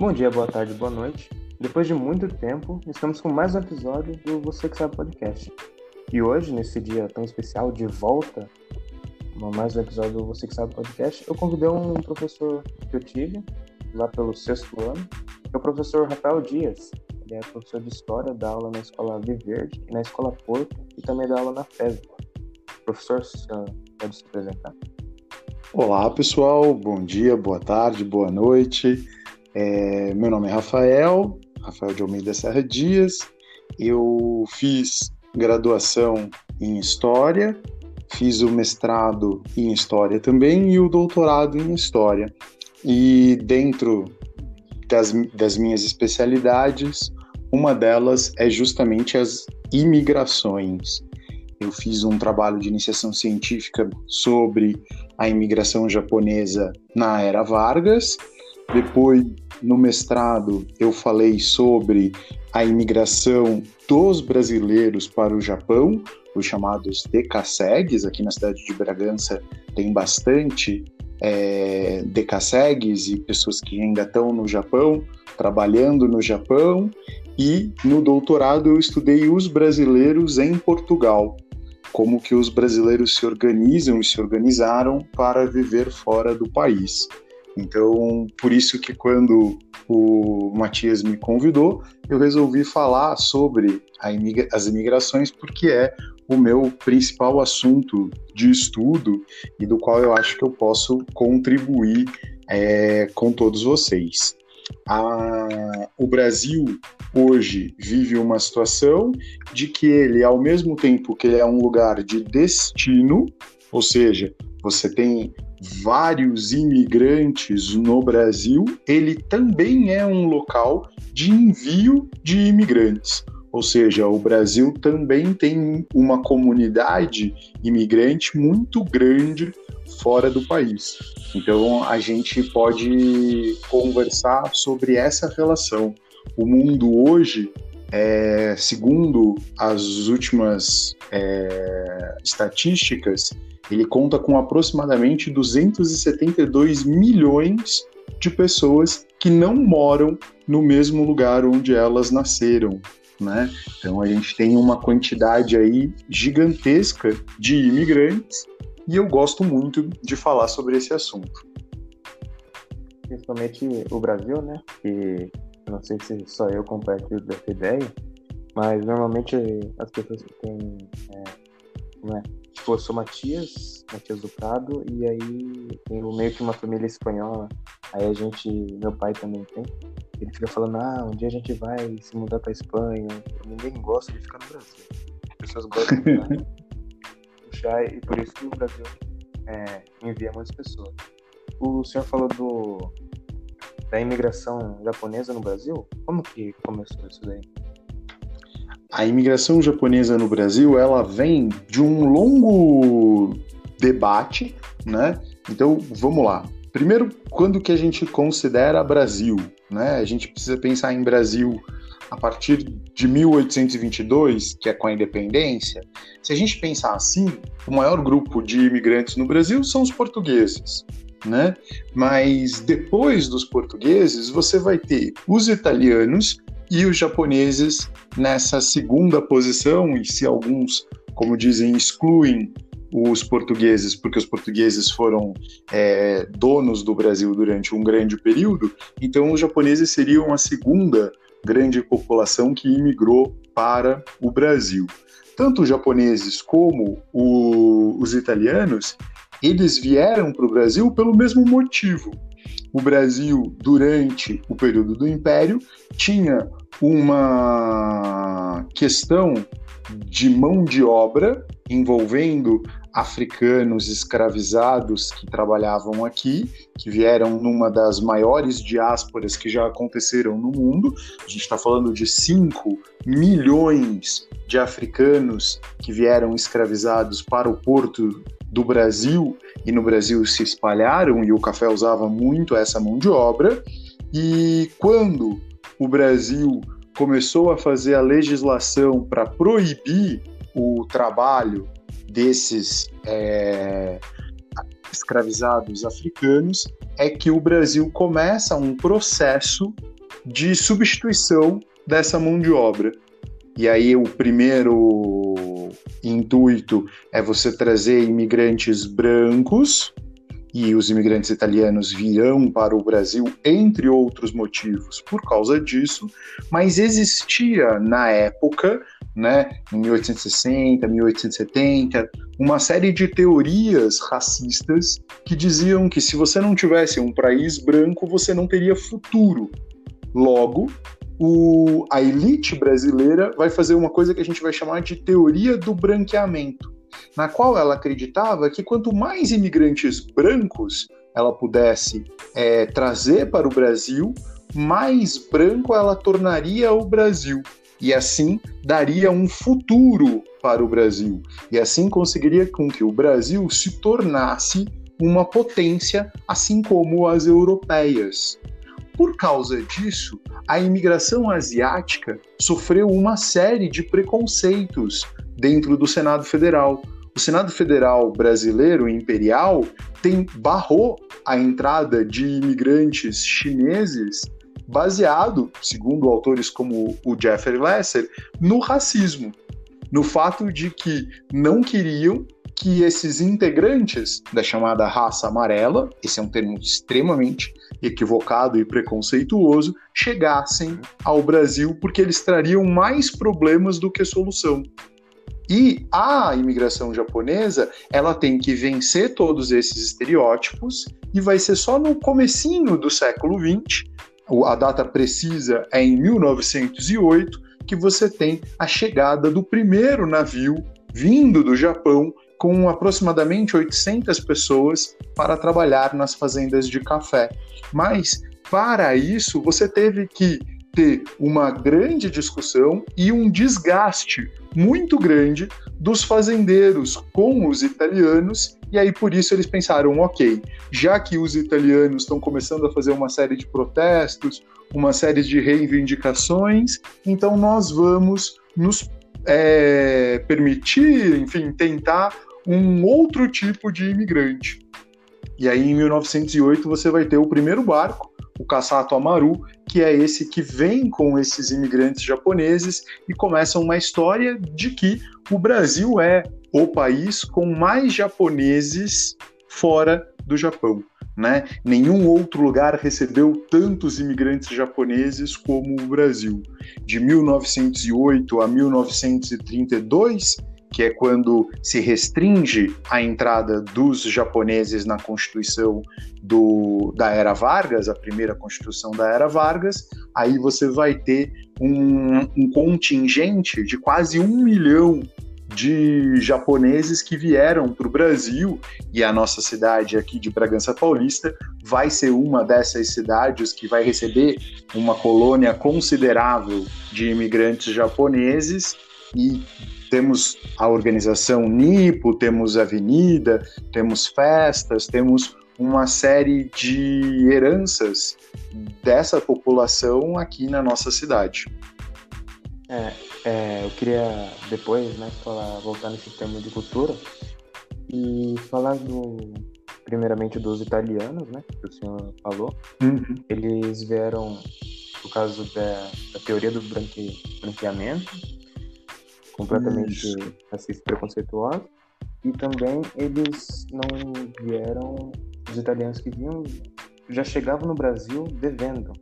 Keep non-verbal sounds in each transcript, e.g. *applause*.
Bom dia, boa tarde, boa noite. Depois de muito tempo, estamos com mais um episódio do Você Que Sabe Podcast. E hoje, nesse dia tão especial, de volta, mais um episódio do Você Que Sabe Podcast, eu convidei um professor que eu tive, lá pelo sexto ano, que é o professor Rafael Dias. Ele é professor de História, dá aula na Escola Viverde e na Escola Porto, e também dá aula na FESB. Professor, pode se apresentar? Olá, pessoal. Bom dia, boa tarde, boa noite. É, meu nome é Rafael, Rafael de Almeida Serra Dias. Eu fiz graduação em História, fiz o mestrado em História também e o doutorado em História. E dentro das, das minhas especialidades, uma delas é justamente as imigrações. Eu fiz um trabalho de iniciação científica sobre a imigração japonesa na era Vargas depois, no mestrado, eu falei sobre a imigração dos brasileiros para o Japão, os chamados decassegues. Aqui na cidade de Bragança tem bastante é, decassegues e pessoas que ainda estão no Japão, trabalhando no Japão. E no doutorado eu estudei os brasileiros em Portugal, como que os brasileiros se organizam e se organizaram para viver fora do país. Então, por isso que quando o Matias me convidou, eu resolvi falar sobre imigra as imigrações, porque é o meu principal assunto de estudo e do qual eu acho que eu posso contribuir é, com todos vocês. A, o Brasil hoje vive uma situação de que ele, ao mesmo tempo que ele é um lugar de destino, ou seja, você tem vários imigrantes no Brasil, ele também é um local de envio de imigrantes. Ou seja, o Brasil também tem uma comunidade imigrante muito grande fora do país. Então a gente pode conversar sobre essa relação. O mundo hoje, é, segundo as últimas é, estatísticas, ele conta com aproximadamente 272 milhões de pessoas que não moram no mesmo lugar onde elas nasceram. Né? Então a gente tem uma quantidade aí gigantesca de imigrantes e eu gosto muito de falar sobre esse assunto. Principalmente o Brasil, né? Que não sei se só eu compartilho dessa ideia, mas normalmente as pessoas que têm é, é, Tipo, eu sou Matias, Matias do Prado, e aí tenho meio que uma família espanhola. Aí a gente, meu pai também tem. Ele fica falando, ah, um dia a gente vai se mudar pra Espanha. Ninguém gosta de ficar no Brasil. As pessoas gostam de puxar, *laughs* e por isso que o Brasil é, envia muitas pessoas. O senhor falou do, da imigração japonesa no Brasil? Como que começou isso daí? A imigração japonesa no Brasil ela vem de um longo debate, né? Então vamos lá. Primeiro, quando que a gente considera Brasil, né? A gente precisa pensar em Brasil a partir de 1822, que é com a independência. Se a gente pensar assim, o maior grupo de imigrantes no Brasil são os portugueses. Né? Mas depois dos portugueses, você vai ter os italianos e os japoneses nessa segunda posição, e se alguns, como dizem, excluem os portugueses, porque os portugueses foram é, donos do Brasil durante um grande período, então os japoneses seriam a segunda grande população que imigrou para o Brasil. Tanto os japoneses como o, os italianos, eles vieram para o Brasil pelo mesmo motivo. O Brasil, durante o período do Império, tinha uma questão de mão de obra envolvendo africanos escravizados que trabalhavam aqui, que vieram numa das maiores diásporas que já aconteceram no mundo. A gente está falando de 5 milhões de africanos que vieram escravizados para o porto do Brasil e no Brasil se espalharam e o café usava muito essa mão de obra. E quando o Brasil começou a fazer a legislação para proibir o trabalho desses é, escravizados africanos, é que o Brasil começa um processo de substituição dessa mão de obra. E aí o primeiro intuito é você trazer imigrantes brancos e os imigrantes italianos virão para o Brasil, entre outros motivos, por causa disso, mas existia na época, né, em 1860, 1870, uma série de teorias racistas que diziam que se você não tivesse um país branco, você não teria futuro. Logo, o, a elite brasileira vai fazer uma coisa que a gente vai chamar de teoria do branqueamento na qual ela acreditava que quanto mais imigrantes brancos ela pudesse é, trazer para o Brasil, mais branco ela tornaria o Brasil. E assim daria um futuro para o Brasil. E assim conseguiria com que o Brasil se tornasse uma potência, assim como as europeias. Por causa disso, a imigração asiática sofreu uma série de preconceitos dentro do Senado Federal. O Senado Federal brasileiro imperial tem barrou a entrada de imigrantes chineses baseado, segundo autores como o Jeffrey Lesser, no racismo, no fato de que não queriam que esses integrantes da chamada raça amarela, esse é um termo extremamente equivocado e preconceituoso, chegassem ao Brasil porque eles trariam mais problemas do que solução. E a imigração japonesa, ela tem que vencer todos esses estereótipos e vai ser só no comecinho do século XX, a data precisa é em 1908, que você tem a chegada do primeiro navio vindo do Japão com aproximadamente 800 pessoas para trabalhar nas fazendas de café. Mas para isso você teve que ter uma grande discussão e um desgaste muito grande dos fazendeiros com os italianos, e aí por isso eles pensaram: ok, já que os italianos estão começando a fazer uma série de protestos, uma série de reivindicações, então nós vamos nos é, permitir, enfim, tentar um outro tipo de imigrante. E aí em 1908 você vai ter o primeiro barco o Kasato Amaru, que é esse que vem com esses imigrantes japoneses e começa uma história de que o Brasil é o país com mais japoneses fora do Japão. Né? Nenhum outro lugar recebeu tantos imigrantes japoneses como o Brasil. De 1908 a 1932, que é quando se restringe a entrada dos japoneses na Constituição do, da Era Vargas, a primeira Constituição da Era Vargas, aí você vai ter um, um contingente de quase um milhão de japoneses que vieram para o Brasil e a nossa cidade aqui de Bragança Paulista vai ser uma dessas cidades que vai receber uma colônia considerável de imigrantes japoneses e temos a organização Nipo, temos avenida, temos festas, temos uma série de heranças dessa população aqui na nossa cidade. É, é, eu queria depois né, falar, voltar nesse tema de cultura e falar do, primeiramente dos italianos, né, que o senhor falou. Uhum. Eles vieram, por causa da, da teoria do branque, branqueamento, completamente racista e preconceituoso. E também eles não vieram, os italianos que vinham já chegavam no Brasil devendo.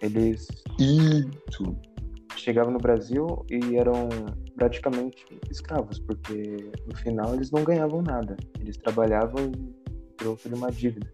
Eles Isso. chegavam no Brasil e eram praticamente escravos, porque no final eles não ganhavam nada. Eles trabalhavam troco de uma dívida.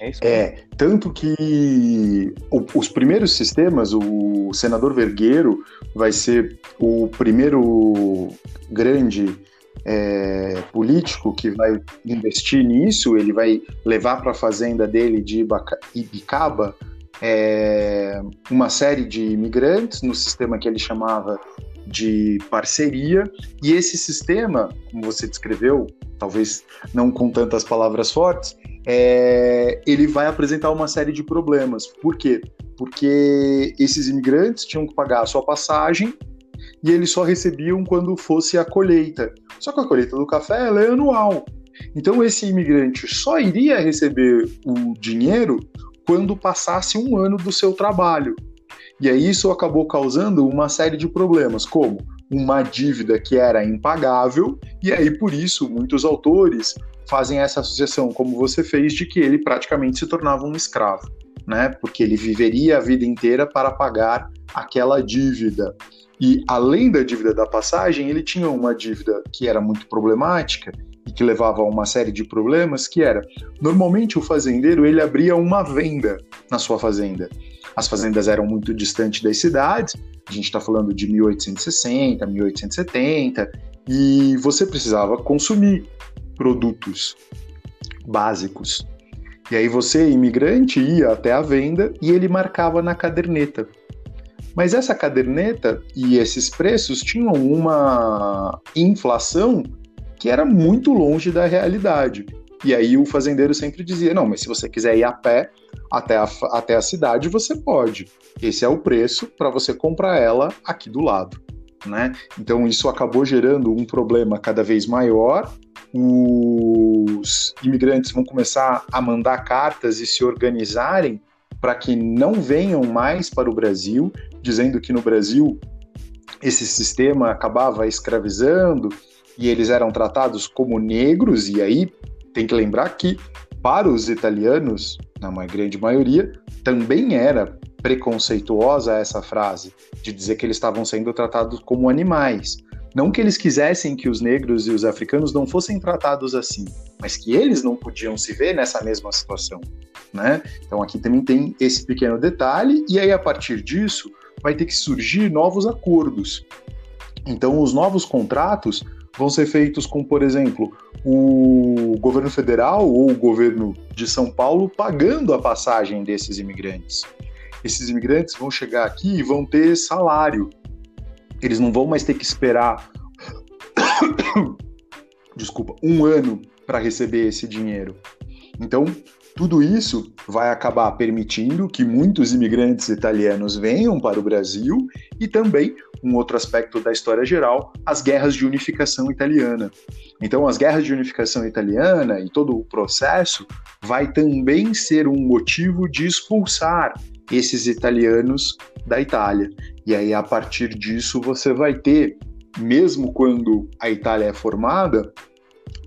É, isso é tanto que o, os primeiros sistemas, o senador Vergueiro vai ser o primeiro grande é, político que vai investir nisso, ele vai levar para a fazenda dele de Ibicaba é, uma série de imigrantes no sistema que ele chamava de parceria, e esse sistema, como você descreveu, talvez não com tantas palavras fortes, é, ele vai apresentar uma série de problemas. Por quê? Porque esses imigrantes tinham que pagar a sua passagem e eles só recebiam quando fosse a colheita. Só que a colheita do café é anual. Então esse imigrante só iria receber o dinheiro quando passasse um ano do seu trabalho. E aí isso acabou causando uma série de problemas, como uma dívida que era impagável, e aí por isso muitos autores fazem essa associação, como você fez, de que ele praticamente se tornava um escravo, né? Porque ele viveria a vida inteira para pagar aquela dívida. E além da dívida da passagem, ele tinha uma dívida que era muito problemática e que levava a uma série de problemas, que era, normalmente o fazendeiro ele abria uma venda na sua fazenda. As fazendas eram muito distantes das cidades, a gente está falando de 1860, 1870, e você precisava consumir produtos básicos. E aí você, imigrante, ia até a venda e ele marcava na caderneta. Mas essa caderneta e esses preços tinham uma inflação que era muito longe da realidade. E aí o fazendeiro sempre dizia: não, mas se você quiser ir a pé até a, até a cidade, você pode. Esse é o preço para você comprar ela aqui do lado. Né? Então isso acabou gerando um problema cada vez maior. Os imigrantes vão começar a mandar cartas e se organizarem para que não venham mais para o Brasil, dizendo que no Brasil esse sistema acabava escravizando e eles eram tratados como negros, e aí tem que lembrar que para os italianos, na grande maioria, também era preconceituosa essa frase de dizer que eles estavam sendo tratados como animais. Não que eles quisessem que os negros e os africanos não fossem tratados assim, mas que eles não podiam se ver nessa mesma situação, né? Então aqui também tem esse pequeno detalhe e aí a partir disso vai ter que surgir novos acordos. Então os novos contratos vão ser feitos com, por exemplo, o governo federal ou o governo de São Paulo pagando a passagem desses imigrantes. Esses imigrantes vão chegar aqui e vão ter salário. Eles não vão mais ter que esperar *coughs* desculpa, um ano para receber esse dinheiro. Então, tudo isso vai acabar permitindo que muitos imigrantes italianos venham para o Brasil e também um outro aspecto da história geral, as guerras de unificação italiana. Então, as guerras de unificação italiana e todo o processo vai também ser um motivo de expulsar esses italianos da Itália. E aí, a partir disso, você vai ter, mesmo quando a Itália é formada,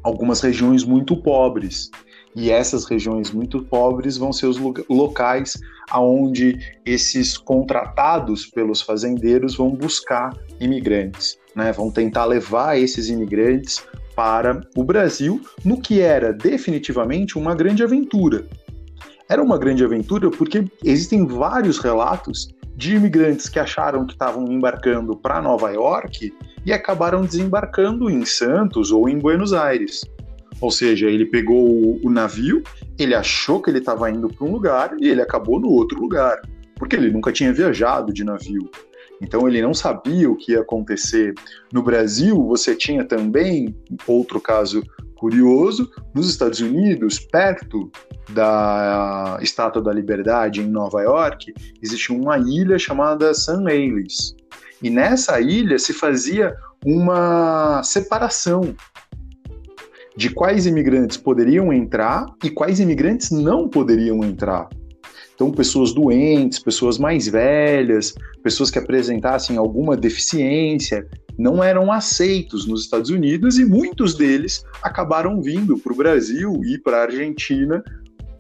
algumas regiões muito pobres. E essas regiões muito pobres vão ser os locais aonde esses contratados pelos fazendeiros vão buscar imigrantes, né? Vão tentar levar esses imigrantes para o Brasil, no que era definitivamente uma grande aventura. Era uma grande aventura porque existem vários relatos de imigrantes que acharam que estavam embarcando para Nova York e acabaram desembarcando em Santos ou em Buenos Aires. Ou seja, ele pegou o, o navio, ele achou que ele estava indo para um lugar e ele acabou no outro lugar, porque ele nunca tinha viajado de navio. Então ele não sabia o que ia acontecer. No Brasil, você tinha também outro caso curioso, nos Estados Unidos, perto da Estátua da Liberdade em Nova York, existe uma ilha chamada San Elias. E nessa ilha se fazia uma separação de quais imigrantes poderiam entrar e quais imigrantes não poderiam entrar. Então, pessoas doentes, pessoas mais velhas, pessoas que apresentassem alguma deficiência, não eram aceitos nos Estados Unidos e muitos deles acabaram vindo para o Brasil e para a Argentina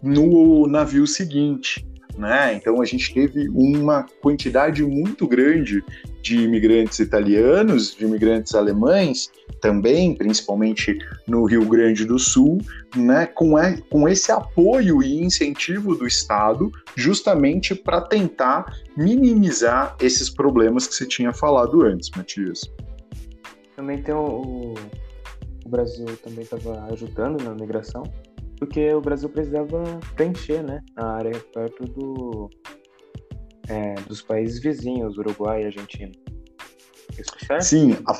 no navio seguinte. Né? Então a gente teve uma quantidade muito grande de imigrantes italianos, de imigrantes alemães, também, principalmente no Rio Grande do Sul, né, com, é, com esse apoio e incentivo do Estado, justamente para tentar minimizar esses problemas que você tinha falado antes, Matias. Também tem o, o Brasil também estava ajudando na migração, porque o Brasil precisava preencher né, a área perto do, é, dos países vizinhos, Uruguai e Argentina. Isso certo? Sim, a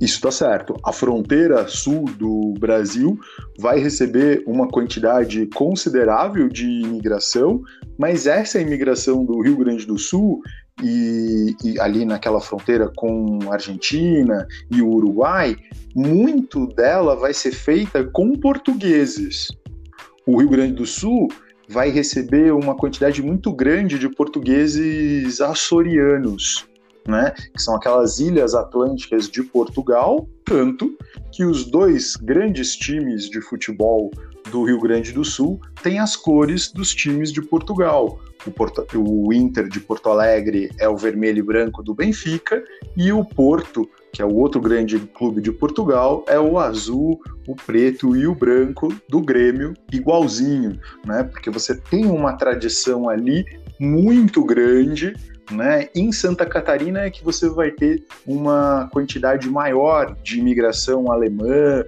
isso está certo. A fronteira sul do Brasil vai receber uma quantidade considerável de imigração, mas essa imigração do Rio Grande do Sul e, e, ali naquela fronteira com Argentina e o Uruguai, muito dela vai ser feita com portugueses. O Rio Grande do Sul vai receber uma quantidade muito grande de portugueses açorianos, né? Que são aquelas ilhas atlânticas de Portugal, tanto que os dois grandes times de futebol do Rio Grande do Sul têm as cores dos times de Portugal. O, Porto, o Inter de Porto Alegre é o vermelho e branco do Benfica e o Porto que é o outro grande clube de Portugal, é o azul, o preto e o branco do Grêmio, igualzinho, né? Porque você tem uma tradição ali muito grande né? Em Santa Catarina é que você vai ter uma quantidade maior de imigração alemã,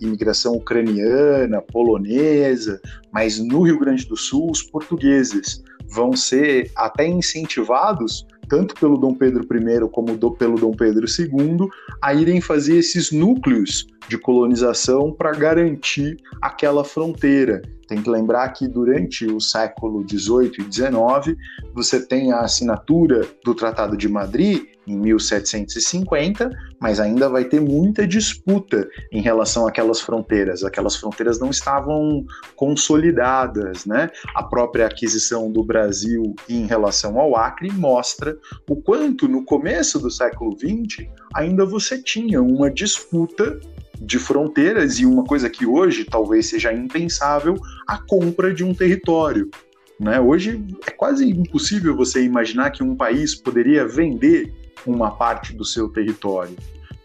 imigração ucraniana, polonesa, mas no Rio Grande do Sul os portugueses vão ser até incentivados tanto pelo Dom Pedro I como do, pelo Dom Pedro II, a irem fazer esses núcleos de colonização para garantir aquela fronteira. Tem que lembrar que durante o século XVIII e XIX, você tem a assinatura do Tratado de Madrid em 1750, mas ainda vai ter muita disputa em relação àquelas fronteiras. Aquelas fronteiras não estavam consolidadas, né? A própria aquisição do Brasil em relação ao Acre mostra o quanto no começo do século XX ainda você tinha uma disputa de fronteiras e uma coisa que hoje talvez seja impensável, a compra de um território. Né? Hoje é quase impossível você imaginar que um país poderia vender uma parte do seu território.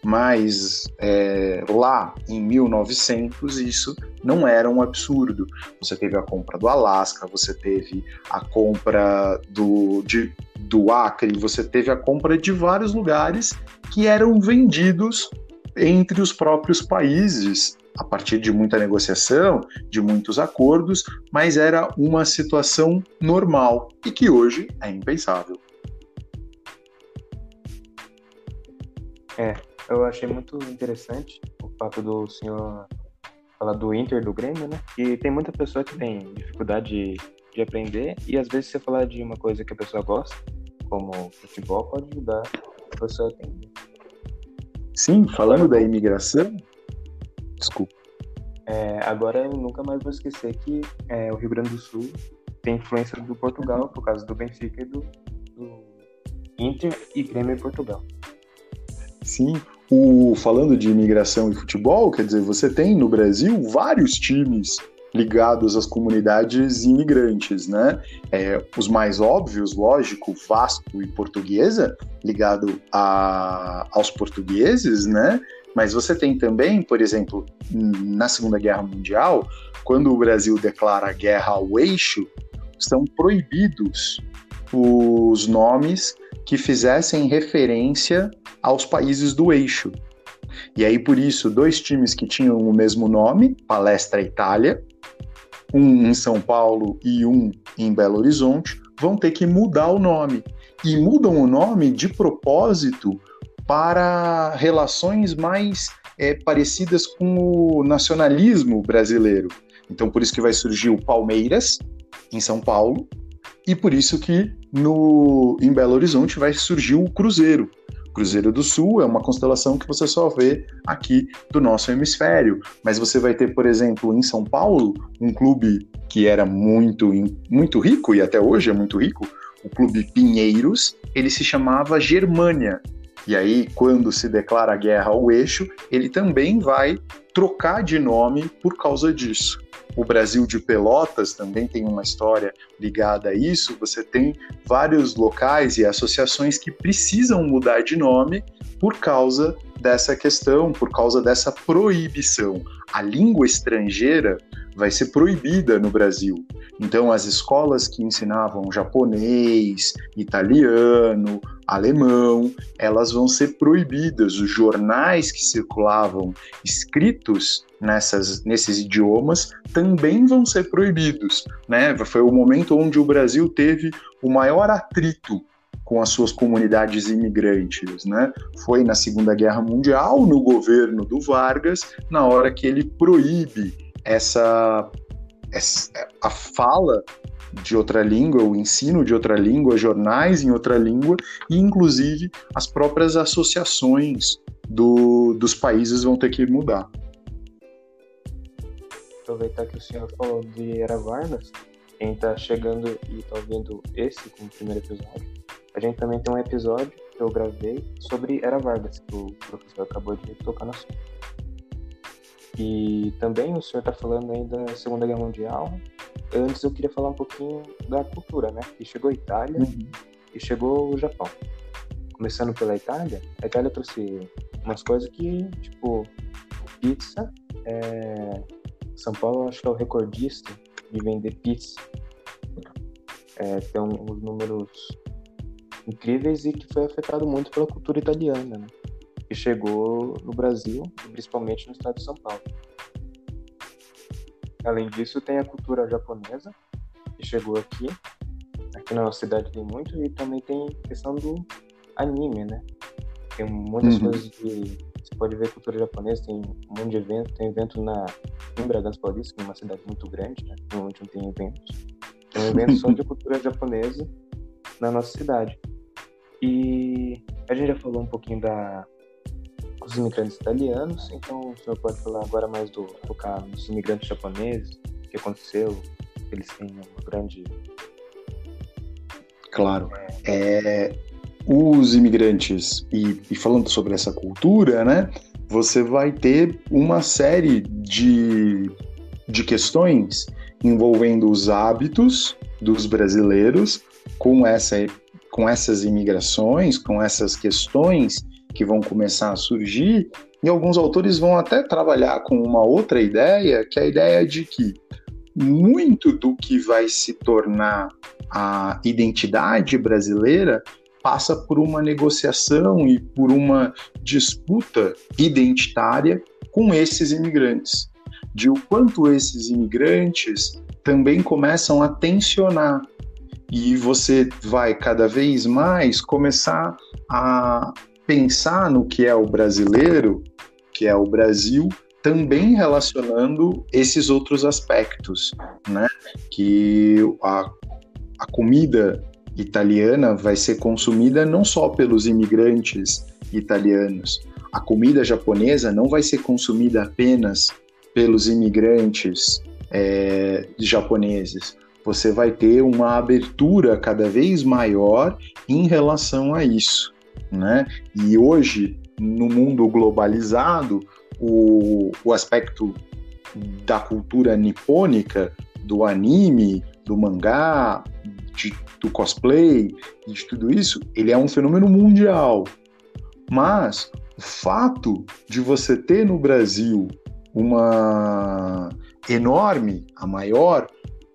Mas é, lá em 1900 isso não era um absurdo. Você teve a compra do Alasca, você teve a compra do, de, do Acre, você teve a compra de vários lugares que eram vendidos entre os próprios países a partir de muita negociação, de muitos acordos, mas era uma situação normal e que hoje é impensável. É, eu achei muito interessante o fato do senhor falar do Inter, do Grêmio, né? E tem muita pessoa que tem dificuldade de, de aprender e às vezes você falar de uma coisa que a pessoa gosta, como futebol, pode ajudar a pessoa a entender. Sim, falando da imigração. Desculpa. É, agora eu nunca mais vou esquecer que é, o Rio Grande do Sul tem influência do Portugal, por causa do Benfica e do, do Inter e Grêmio em Portugal. Sim, o, falando de imigração e futebol, quer dizer, você tem no Brasil vários times ligados às comunidades imigrantes, né? É, os mais óbvios, lógico, Vasco e Portuguesa, ligado a, aos portugueses, né? Mas você tem também, por exemplo, na Segunda Guerra Mundial, quando o Brasil declara guerra ao eixo, são proibidos os nomes que fizessem referência aos países do eixo. E aí, por isso, dois times que tinham o mesmo nome, Palestra Itália, um em São Paulo e um em Belo Horizonte, vão ter que mudar o nome. E mudam o nome de propósito para relações mais é, parecidas com o nacionalismo brasileiro. Então, por isso que vai surgir o Palmeiras, em São Paulo, e por isso que no, em Belo Horizonte vai surgir o Cruzeiro. Cruzeiro do Sul é uma constelação que você só vê aqui do nosso hemisfério, mas você vai ter, por exemplo, em São Paulo, um clube que era muito, muito rico e até hoje é muito rico, o Clube Pinheiros, ele se chamava Germânia. E aí, quando se declara guerra ao eixo, ele também vai trocar de nome por causa disso. O Brasil de Pelotas também tem uma história ligada a isso. Você tem vários locais e associações que precisam mudar de nome por causa dessa questão, por causa dessa proibição. A língua estrangeira vai ser proibida no Brasil. Então, as escolas que ensinavam japonês, italiano, alemão, elas vão ser proibidas. Os jornais que circulavam escritos nessas, nesses idiomas também vão ser proibidos. Né? Foi o momento onde o Brasil teve o maior atrito com as suas comunidades imigrantes, né? Foi na Segunda Guerra Mundial, no governo do Vargas, na hora que ele proíbe essa, essa a fala de outra língua, o ensino de outra língua, jornais em outra língua e inclusive as próprias associações do, dos países vão ter que mudar aproveitar que o senhor falou de Era Vargas, quem está chegando e está ouvindo esse como primeiro episódio, a gente também tem um episódio que eu gravei sobre Era Vargas, que o professor acabou de tocar no assunto. E também o senhor está falando aí da Segunda Guerra Mundial. Antes eu queria falar um pouquinho da cultura, né? Que chegou a Itália uhum. e chegou o Japão. Começando pela Itália, a Itália trouxe umas coisas que, tipo, pizza. É... São Paulo, acho que é o recordista de vender pizza. É, tem uns números incríveis e que foi afetado muito pela cultura italiana, né? que chegou no Brasil, principalmente no estado de São Paulo. Além disso, tem a cultura japonesa, que chegou aqui. Aqui na nossa cidade tem muito, e também tem a questão do anime, né? Tem muitas uhum. coisas que você pode ver cultura japonesa, tem um monte de evento, tem evento na, em Bragança Paulista, que é uma cidade muito grande, né? Normalmente não tem eventos. Tem um evento só de cultura japonesa na nossa cidade. E a gente já falou um pouquinho da, dos imigrantes italianos, então o senhor pode falar agora mais do focar nos imigrantes japoneses, o que aconteceu, eles têm uma grande. Claro. É, os imigrantes, e, e falando sobre essa cultura, né, você vai ter uma série de, de questões envolvendo os hábitos dos brasileiros com, essa, com essas imigrações, com essas questões que vão começar a surgir, e alguns autores vão até trabalhar com uma outra ideia, que é a ideia de que muito do que vai se tornar a identidade brasileira passa por uma negociação e por uma disputa identitária com esses imigrantes, de o quanto esses imigrantes também começam a tensionar e você vai cada vez mais começar a pensar no que é o brasileiro, que é o Brasil, também relacionando esses outros aspectos, né? Que a, a comida italiana vai ser consumida não só pelos imigrantes italianos, a comida japonesa não vai ser consumida apenas pelos imigrantes é, japoneses. Você vai ter uma abertura cada vez maior em relação a isso né? E hoje, no mundo globalizado, o, o aspecto da cultura nipônica, do anime, do mangá, de, do cosplay de tudo isso, ele é um fenômeno mundial. Mas o fato de você ter no Brasil uma enorme, a maior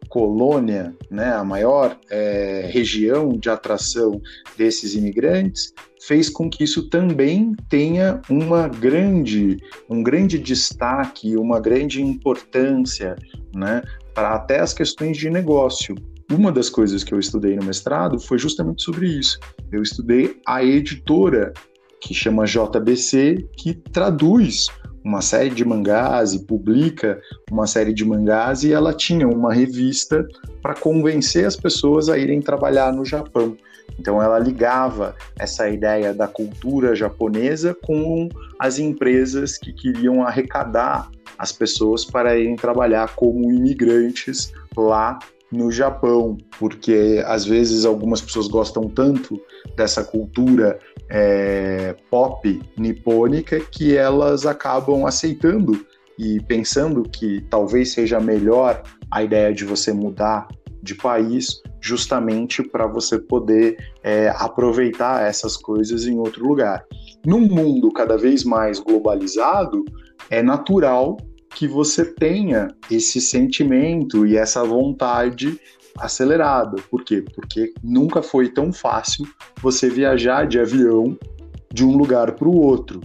colônia, né, a maior é, região de atração desses imigrantes, fez com que isso também tenha uma grande, um grande destaque, uma grande importância, né, para até as questões de negócio. Uma das coisas que eu estudei no mestrado foi justamente sobre isso. Eu estudei a editora que chama JBC, que traduz uma série de mangás e publica uma série de mangás e ela tinha uma revista para convencer as pessoas a irem trabalhar no Japão. Então ela ligava essa ideia da cultura japonesa com as empresas que queriam arrecadar as pessoas para irem trabalhar como imigrantes lá no Japão, porque às vezes algumas pessoas gostam tanto dessa cultura é, pop nipônica que elas acabam aceitando e pensando que talvez seja melhor a ideia de você mudar de país justamente para você poder é, aproveitar essas coisas em outro lugar. Num mundo cada vez mais globalizado, é natural que você tenha esse sentimento e essa vontade acelerada. Por quê? Porque nunca foi tão fácil você viajar de avião de um lugar para o outro.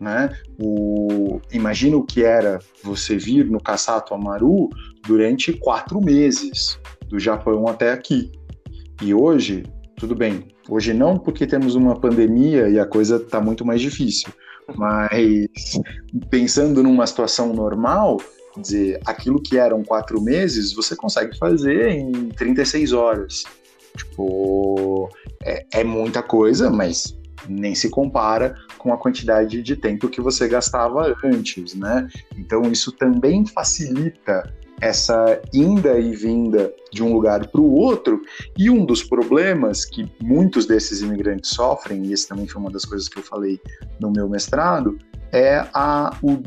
Né? O, imagina o que era você vir no Kassato Amaru durante quatro meses, do Japão até aqui. E hoje, tudo bem, hoje não porque temos uma pandemia e a coisa está muito mais difícil, mas pensando numa situação normal, dizer, aquilo que eram quatro meses, você consegue fazer em 36 horas. Tipo, é, é muita coisa, mas nem se compara com a quantidade de tempo que você gastava antes, né? Então isso também facilita essa inda e vinda de um lugar para o outro, e um dos problemas que muitos desses imigrantes sofrem, e esse também foi uma das coisas que eu falei no meu mestrado, é a, o,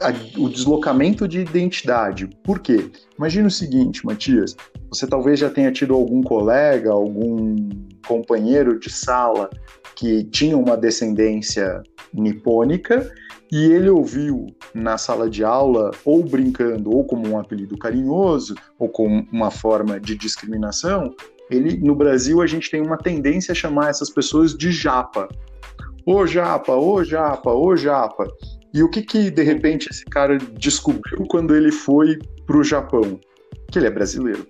a, o deslocamento de identidade. Por quê? Imagina o seguinte, Matias, você talvez já tenha tido algum colega, algum companheiro de sala que tinha uma descendência nipônica e ele ouviu na sala de aula, ou brincando, ou como um apelido carinhoso, ou como uma forma de discriminação, ele no Brasil a gente tem uma tendência a chamar essas pessoas de japa. Ô japa, ô japa, ô japa. E o que que de repente esse cara descobriu quando ele foi para o Japão? Que ele é brasileiro.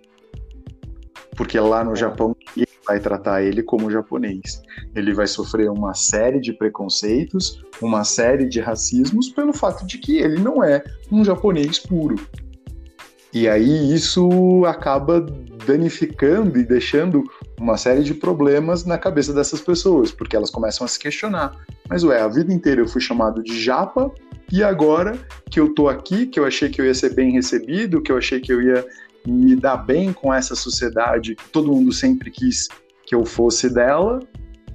Porque lá no. Japão vai tratar ele como japonês. Ele vai sofrer uma série de preconceitos, uma série de racismos pelo fato de que ele não é um japonês puro. E aí isso acaba danificando e deixando uma série de problemas na cabeça dessas pessoas, porque elas começam a se questionar. Mas ué, a vida inteira eu fui chamado de japa e agora que eu tô aqui, que eu achei que eu ia ser bem recebido, que eu achei que eu ia me dar bem com essa sociedade todo mundo sempre quis que eu fosse dela,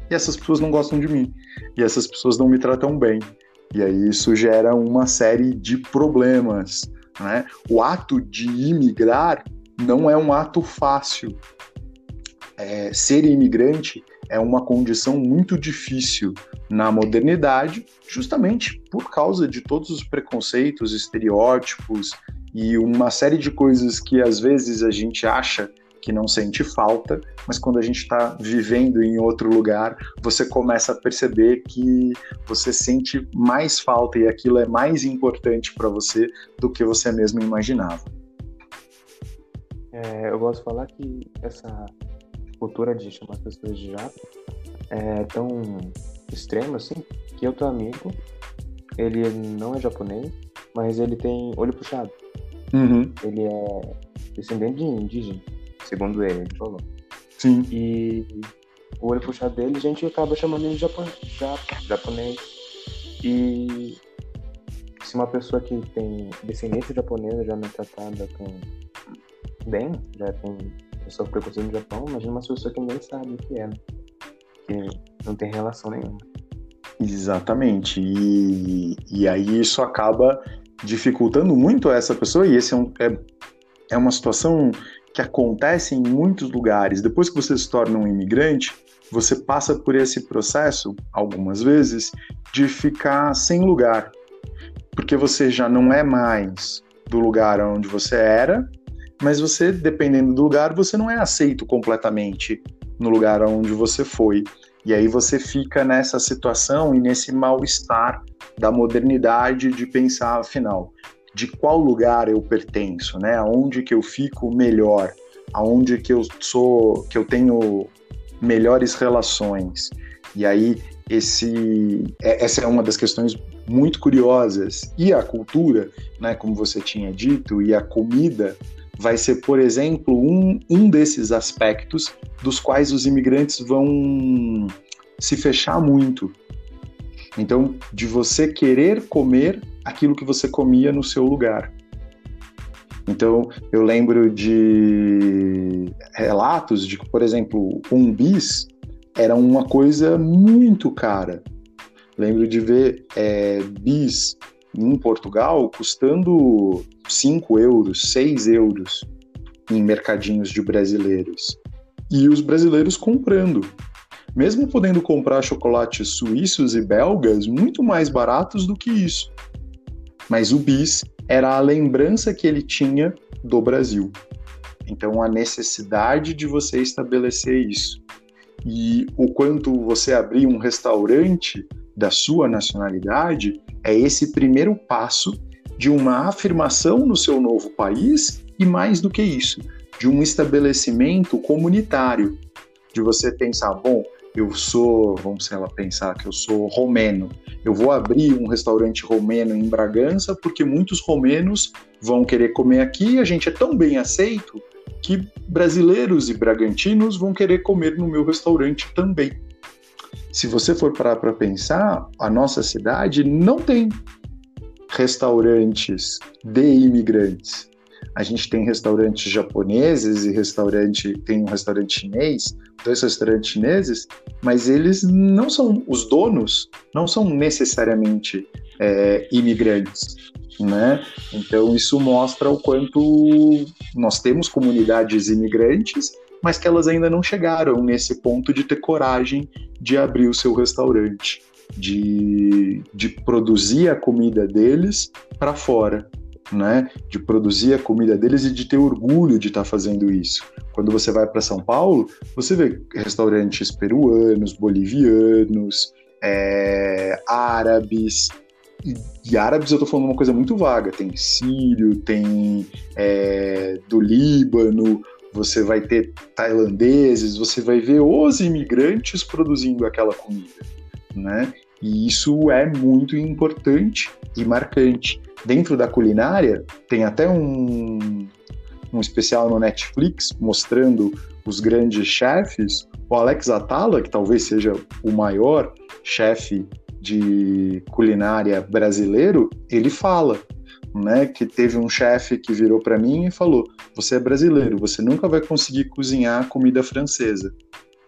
e essas pessoas não gostam de mim, e essas pessoas não me tratam bem. E aí isso gera uma série de problemas. Né? O ato de imigrar não é um ato fácil. É, ser imigrante é uma condição muito difícil na modernidade, justamente por causa de todos os preconceitos, estereótipos e uma série de coisas que às vezes a gente acha que não sente falta, mas quando a gente está vivendo em outro lugar, você começa a perceber que você sente mais falta e aquilo é mais importante para você do que você mesmo imaginava. É, eu gosto de falar que essa cultura de chamar as pessoas de jato é tão extrema assim que eu tenho amigo, ele não é japonês, mas ele tem olho puxado. Uhum. Ele é descendente de indígena, segundo ele, ele falou. Sim. E o olho puxado dele, a gente acaba chamando ele de japonês. E se uma pessoa que tem descendência japonesa já não é tratada com bem, já tem pessoa preconceito no Japão, imagina uma pessoa que nem sabe o que é, né? que não tem relação nenhuma. Exatamente. E, e aí isso acaba dificultando muito essa pessoa, e esse é, um, é, é uma situação que acontece em muitos lugares. Depois que você se torna um imigrante, você passa por esse processo, algumas vezes, de ficar sem lugar. Porque você já não é mais do lugar onde você era, mas você, dependendo do lugar, você não é aceito completamente no lugar onde você foi. E aí você fica nessa situação e nesse mal-estar da modernidade de pensar, afinal, de qual lugar eu pertenço, né? Aonde que eu fico melhor, aonde que eu sou, que eu tenho melhores relações. E aí esse, é, essa é uma das questões muito curiosas. E a cultura, né, como você tinha dito, e a comida vai ser, por exemplo, um, um desses aspectos dos quais os imigrantes vão se fechar muito. Então, de você querer comer aquilo que você comia no seu lugar. Então, eu lembro de relatos de que, por exemplo, um bis era uma coisa muito cara. Lembro de ver é, bis em Portugal custando 5 euros, 6 euros em mercadinhos de brasileiros. E os brasileiros comprando. Mesmo podendo comprar chocolates suíços e belgas muito mais baratos do que isso. Mas o bis era a lembrança que ele tinha do Brasil. Então, a necessidade de você estabelecer isso. E o quanto você abrir um restaurante da sua nacionalidade é esse primeiro passo de uma afirmação no seu novo país e, mais do que isso, de um estabelecimento comunitário. De você pensar, bom, eu sou, vamos sei lá, pensar que eu sou romeno. Eu vou abrir um restaurante romeno em Bragança porque muitos romenos vão querer comer aqui a gente é tão bem aceito que brasileiros e bragantinos vão querer comer no meu restaurante também. Se você for parar para pensar, a nossa cidade não tem restaurantes de imigrantes. A gente tem restaurantes japoneses e restaurante tem um restaurante chinês, dois restaurantes chineses, mas eles não são os donos, não são necessariamente é, imigrantes. Né? Então isso mostra o quanto nós temos comunidades imigrantes, mas que elas ainda não chegaram nesse ponto de ter coragem de abrir o seu restaurante, de, de produzir a comida deles para fora. Né, de produzir a comida deles e de ter orgulho de estar tá fazendo isso. Quando você vai para São Paulo, você vê restaurantes peruanos, bolivianos, é, árabes, e, e, árabes eu tô falando uma coisa muito vaga. Tem sírio, tem é, do Líbano, você vai ter tailandeses, você vai ver os imigrantes produzindo aquela comida, né? E isso é muito importante e marcante. Dentro da culinária, tem até um, um especial no Netflix mostrando os grandes chefes. O Alex Atala, que talvez seja o maior chefe de culinária brasileiro, ele fala né, que teve um chefe que virou para mim e falou: "Você é brasileiro, você nunca vai conseguir cozinhar comida francesa.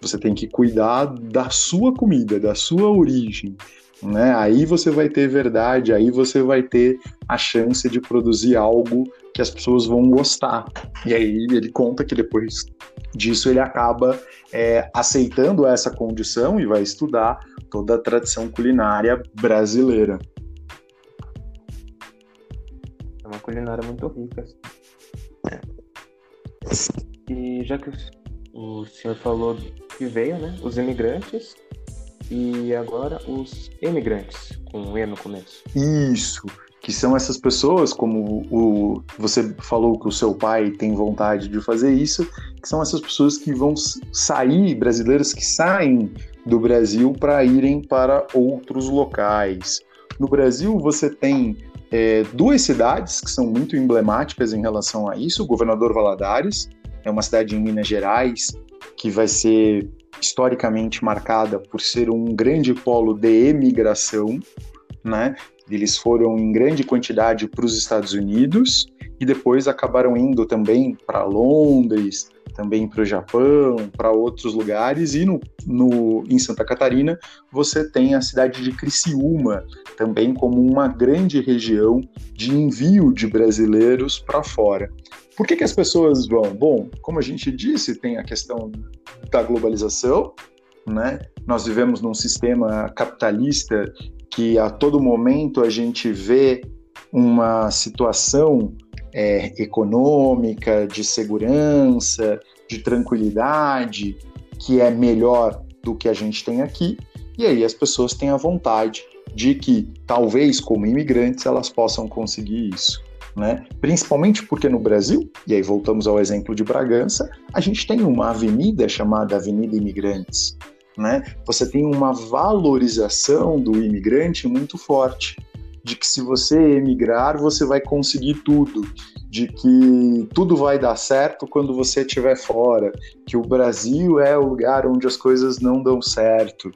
Você tem que cuidar da sua comida, da sua origem, né? Aí você vai ter verdade, aí você vai ter a chance de produzir algo que as pessoas vão gostar. E aí ele conta que depois disso ele acaba é, aceitando essa condição e vai estudar toda a tradição culinária brasileira. É uma culinária muito rica. Assim. É. E já que o senhor falou que veio, né? Os imigrantes e agora os emigrantes, com E no começo. Isso que são essas pessoas, como o, você falou que o seu pai tem vontade de fazer isso, que são essas pessoas que vão sair, brasileiros que saem do Brasil para irem para outros locais. No Brasil, você tem é, duas cidades que são muito emblemáticas em relação a isso. O Governador Valadares é uma cidade em Minas Gerais que vai ser historicamente marcada por ser um grande polo de emigração, né? Eles foram em grande quantidade para os Estados Unidos e depois acabaram indo também para Londres, também para o Japão, para outros lugares, e no, no, em Santa Catarina você tem a cidade de Criciúma, também como uma grande região de envio de brasileiros para fora. Por que, que as pessoas vão? Bom, como a gente disse, tem a questão da globalização, né? Nós vivemos num sistema capitalista que a todo momento a gente vê uma situação é, econômica, de segurança, de tranquilidade, que é melhor do que a gente tem aqui, e aí as pessoas têm a vontade de que, talvez como imigrantes, elas possam conseguir isso. Né? Principalmente porque no Brasil, e aí voltamos ao exemplo de Bragança, a gente tem uma avenida chamada Avenida Imigrantes, né? Você tem uma valorização do imigrante muito forte, de que se você emigrar, você vai conseguir tudo, de que tudo vai dar certo quando você estiver fora, que o Brasil é o lugar onde as coisas não dão certo.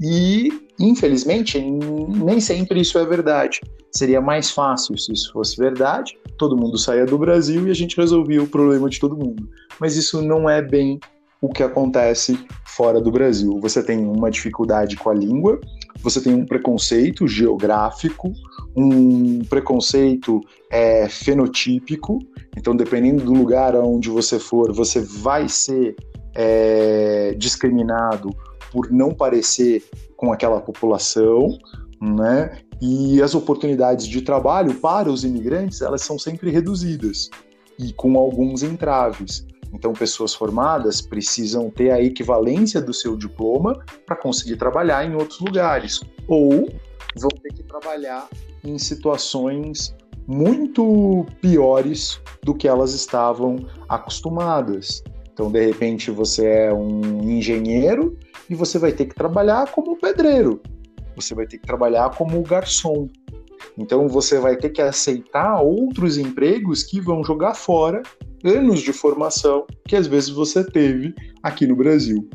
E, infelizmente, nem sempre isso é verdade. Seria mais fácil se isso fosse verdade, todo mundo saía do Brasil e a gente resolvia o problema de todo mundo. Mas isso não é bem o que acontece fora do Brasil. Você tem uma dificuldade com a língua, você tem um preconceito geográfico, um preconceito é, fenotípico. Então, dependendo do lugar onde você for, você vai ser é, discriminado por não parecer com aquela população, né? E as oportunidades de trabalho para os imigrantes elas são sempre reduzidas e com alguns entraves. Então, pessoas formadas precisam ter a equivalência do seu diploma para conseguir trabalhar em outros lugares, ou vão ter que trabalhar em situações muito piores do que elas estavam acostumadas. Então, de repente, você é um engenheiro e você vai ter que trabalhar como pedreiro, você vai ter que trabalhar como garçom. Então, você vai ter que aceitar outros empregos que vão jogar fora anos de formação que às vezes você teve aqui no Brasil.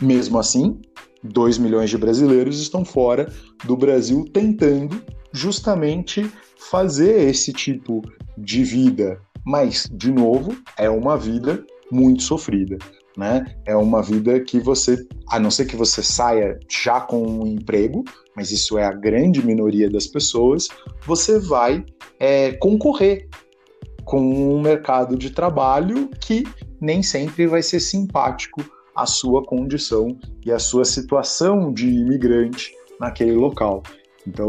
Mesmo assim, 2 milhões de brasileiros estão fora do Brasil tentando justamente fazer esse tipo de vida, Mas, de novo, é uma vida muito sofrida. Né? É uma vida que você, a não ser que você saia já com um emprego, mas isso é a grande minoria das pessoas, você vai é, concorrer com um mercado de trabalho que nem sempre vai ser simpático à sua condição e à sua situação de imigrante naquele local. Então,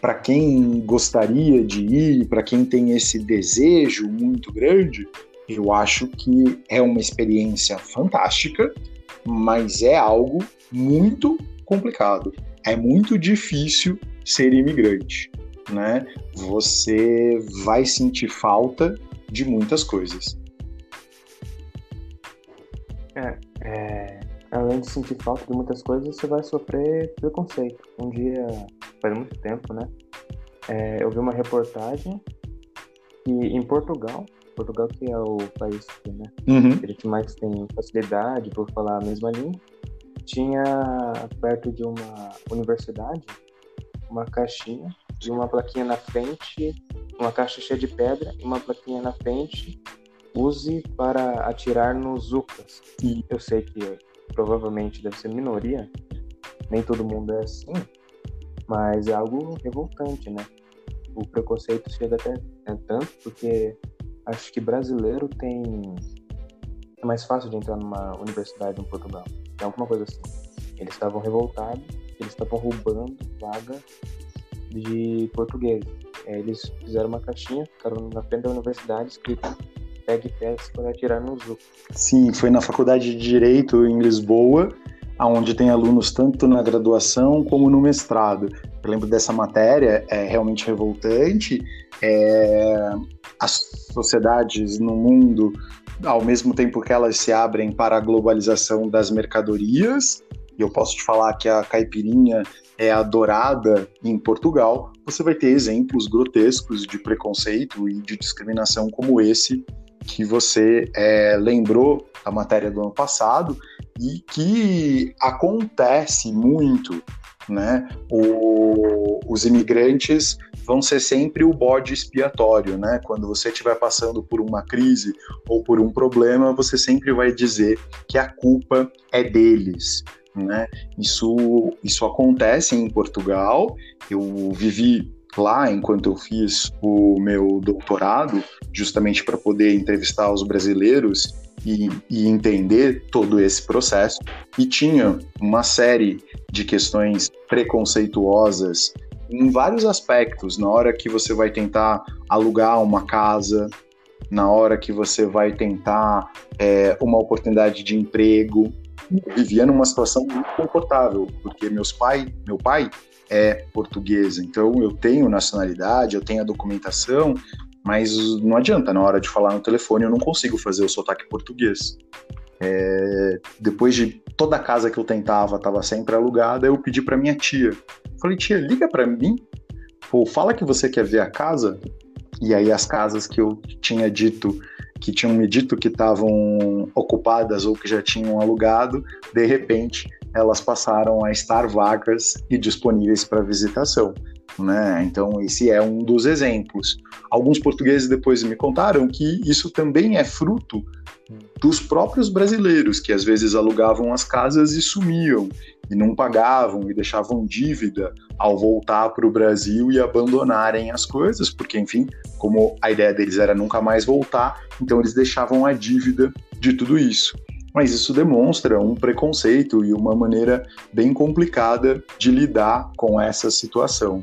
para quem gostaria de ir, para quem tem esse desejo muito grande, eu acho que é uma experiência fantástica, mas é algo muito complicado. É muito difícil ser imigrante, né? Você vai sentir falta de muitas coisas. É, é, além de sentir falta de muitas coisas, você vai sofrer preconceito. Um dia, faz muito tempo, né? É, eu vi uma reportagem que em Portugal, Portugal que é o país que, né, uhum. que mais tem facilidade por falar a mesma língua, tinha perto de uma universidade uma caixinha de uma plaquinha na frente, uma caixa cheia de pedra e uma plaquinha na frente use para atirar nos Zucas. E eu sei que provavelmente deve ser minoria, nem todo mundo é assim, mas é algo revoltante, né? O preconceito chega até é tanto porque acho que brasileiro tem é mais fácil de entrar numa universidade em Portugal. É alguma coisa assim. Eles estavam revoltados, eles estavam roubando vaga de português. É, eles fizeram uma caixinha, ficaram na frente da universidade, escrito pegue peças para atirar no Zuc. Sim, foi na faculdade de Direito em Lisboa, onde tem alunos tanto na graduação como no mestrado. Eu lembro dessa matéria, é realmente revoltante. É, as sociedades no mundo, ao mesmo tempo que elas se abrem para a globalização das mercadorias, e eu posso te falar que a caipirinha é adorada em Portugal, você vai ter exemplos grotescos de preconceito e de discriminação como esse que você é, lembrou da matéria do ano passado e que acontece muito, né? O, os imigrantes vão ser sempre o bode expiatório, né? Quando você estiver passando por uma crise ou por um problema, você sempre vai dizer que a culpa é deles. Né? Isso, isso acontece em Portugal. Eu vivi lá enquanto eu fiz o meu doutorado, justamente para poder entrevistar os brasileiros e, e, entender todo esse processo. E tinha uma série de questões preconceituosas em vários aspectos, na hora que você vai tentar alugar uma casa, na hora que você vai tentar é, uma oportunidade de emprego. Eu vivia numa situação muito confortável, porque meus pai, meu pai é portuguesa. Então eu tenho nacionalidade, eu tenho a documentação, mas não adianta, na hora de falar no telefone eu não consigo fazer o sotaque português. É, depois de toda a casa que eu tentava estava sempre alugada, eu pedi para minha tia. Falei, tia, liga para mim, pô, fala que você quer ver a casa. E aí as casas que eu tinha dito que tinham me dito que estavam ocupadas ou que já tinham alugado, de repente elas passaram a estar vagas e disponíveis para visitação. Né? Então, esse é um dos exemplos. Alguns portugueses depois me contaram que isso também é fruto dos próprios brasileiros, que às vezes alugavam as casas e sumiam, e não pagavam, e deixavam dívida ao voltar para o Brasil e abandonarem as coisas, porque, enfim, como a ideia deles era nunca mais voltar, então eles deixavam a dívida de tudo isso mas isso demonstra um preconceito e uma maneira bem complicada de lidar com essa situação.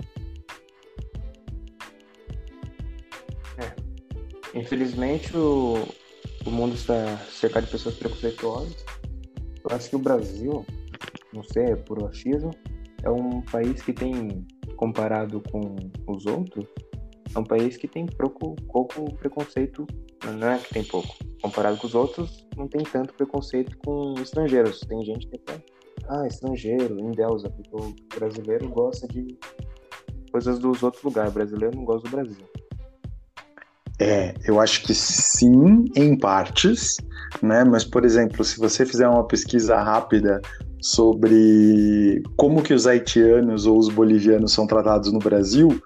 É. Infelizmente, o, o mundo está cercado de pessoas preconceituosas. Eu acho que o Brasil, não sei, é por achismo, é um país que tem, comparado com os outros, é um país que tem pouco, pouco preconceito, não é que tem pouco, comparado com os outros, não tem tanto preconceito com estrangeiros. Tem gente que fala, ah, estrangeiro, endeusa, porque o brasileiro gosta de coisas dos outros lugares, o brasileiro não gosta do Brasil. É, eu acho que sim, em partes, né? Mas, por exemplo, se você fizer uma pesquisa rápida sobre como que os haitianos ou os bolivianos são tratados no Brasil,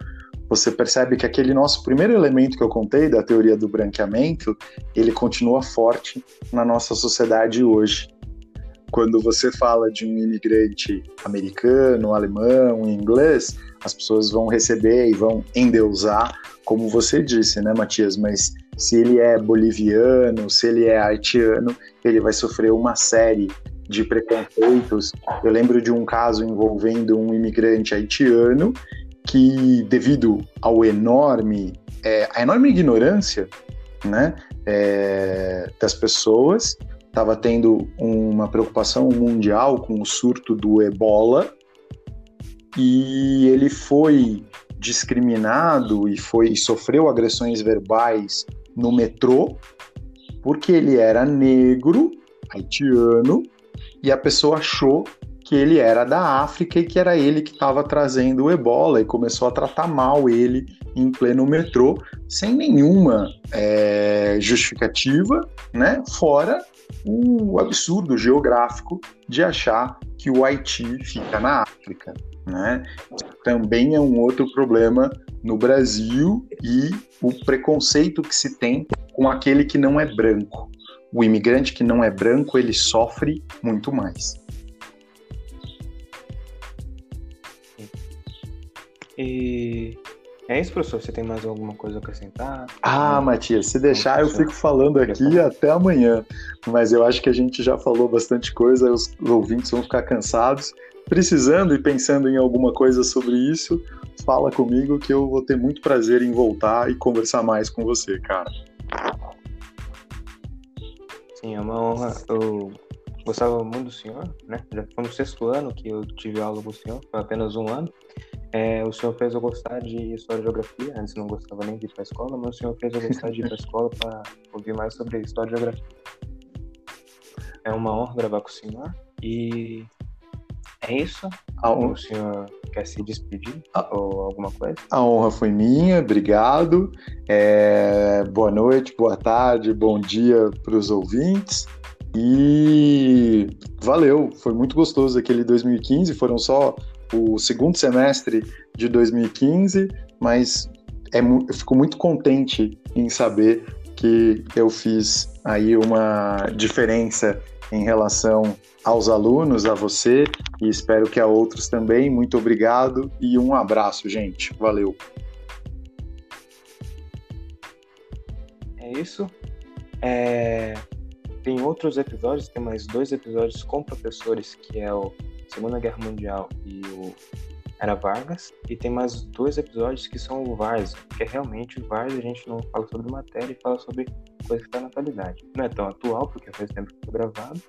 você percebe que aquele nosso primeiro elemento que eu contei da teoria do branqueamento, ele continua forte na nossa sociedade hoje. Quando você fala de um imigrante americano, alemão, inglês, as pessoas vão receber e vão endeusar, como você disse, né, Matias? Mas se ele é boliviano, se ele é haitiano, ele vai sofrer uma série de preconceitos. Eu lembro de um caso envolvendo um imigrante haitiano que, devido ao enorme, é, a enorme ignorância né, é, das pessoas, estava tendo uma preocupação mundial com o surto do ebola e ele foi discriminado e foi sofreu agressões verbais no metrô porque ele era negro, haitiano, e a pessoa achou que ele era da África e que era ele que estava trazendo o ebola e começou a tratar mal ele em pleno metrô, sem nenhuma é, justificativa, né? Fora o absurdo geográfico de achar que o Haiti fica na África. Né? Também é um outro problema no Brasil e o preconceito que se tem com aquele que não é branco. O imigrante que não é branco, ele sofre muito mais. E é isso, professor? Você tem mais alguma coisa a acrescentar? Ah, Matias, se deixar eu fico falando aqui até amanhã. Mas eu acho que a gente já falou bastante coisa, os ouvintes vão ficar cansados. Precisando e pensando em alguma coisa sobre isso, fala comigo que eu vou ter muito prazer em voltar e conversar mais com você, cara. Sim, é uma honra. Eu gostava muito do senhor, né? Já foi no sexto ano que eu tive aula com o senhor, foi apenas um ano. É, o senhor fez eu gostar de história e geografia, antes não gostava nem de ir para a escola, mas o senhor fez eu gostar de ir para a escola para ouvir mais sobre história e geografia. É uma honra gravar com o senhor e é isso. O senhor quer se despedir a... ou alguma coisa? A honra foi minha, obrigado. É... Boa noite, boa tarde, bom dia para os ouvintes. E valeu, foi muito gostoso aquele 2015. Foram só o segundo semestre de 2015, mas é, eu fico muito contente em saber que eu fiz aí uma diferença em relação aos alunos, a você, e espero que a outros também. Muito obrigado e um abraço, gente. Valeu. É isso. É... Tem outros episódios, tem mais dois episódios com professores, que é o Segunda Guerra Mundial e o Era Vargas. E tem mais dois episódios que são o Vars, que é realmente o Vars, a gente não fala sobre matéria e fala sobre coisa que está na atualidade. Não é tão atual, porque faz tempo que foi gravado,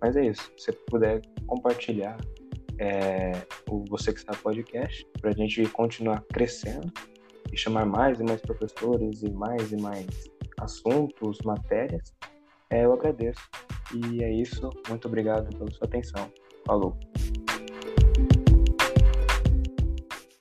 mas é isso. Se você puder compartilhar é, o Você Que Está Podcast, para a gente continuar crescendo e chamar mais e mais professores e mais e mais assuntos, matérias, é, eu agradeço. E é isso. Muito obrigado pela sua atenção. Falou!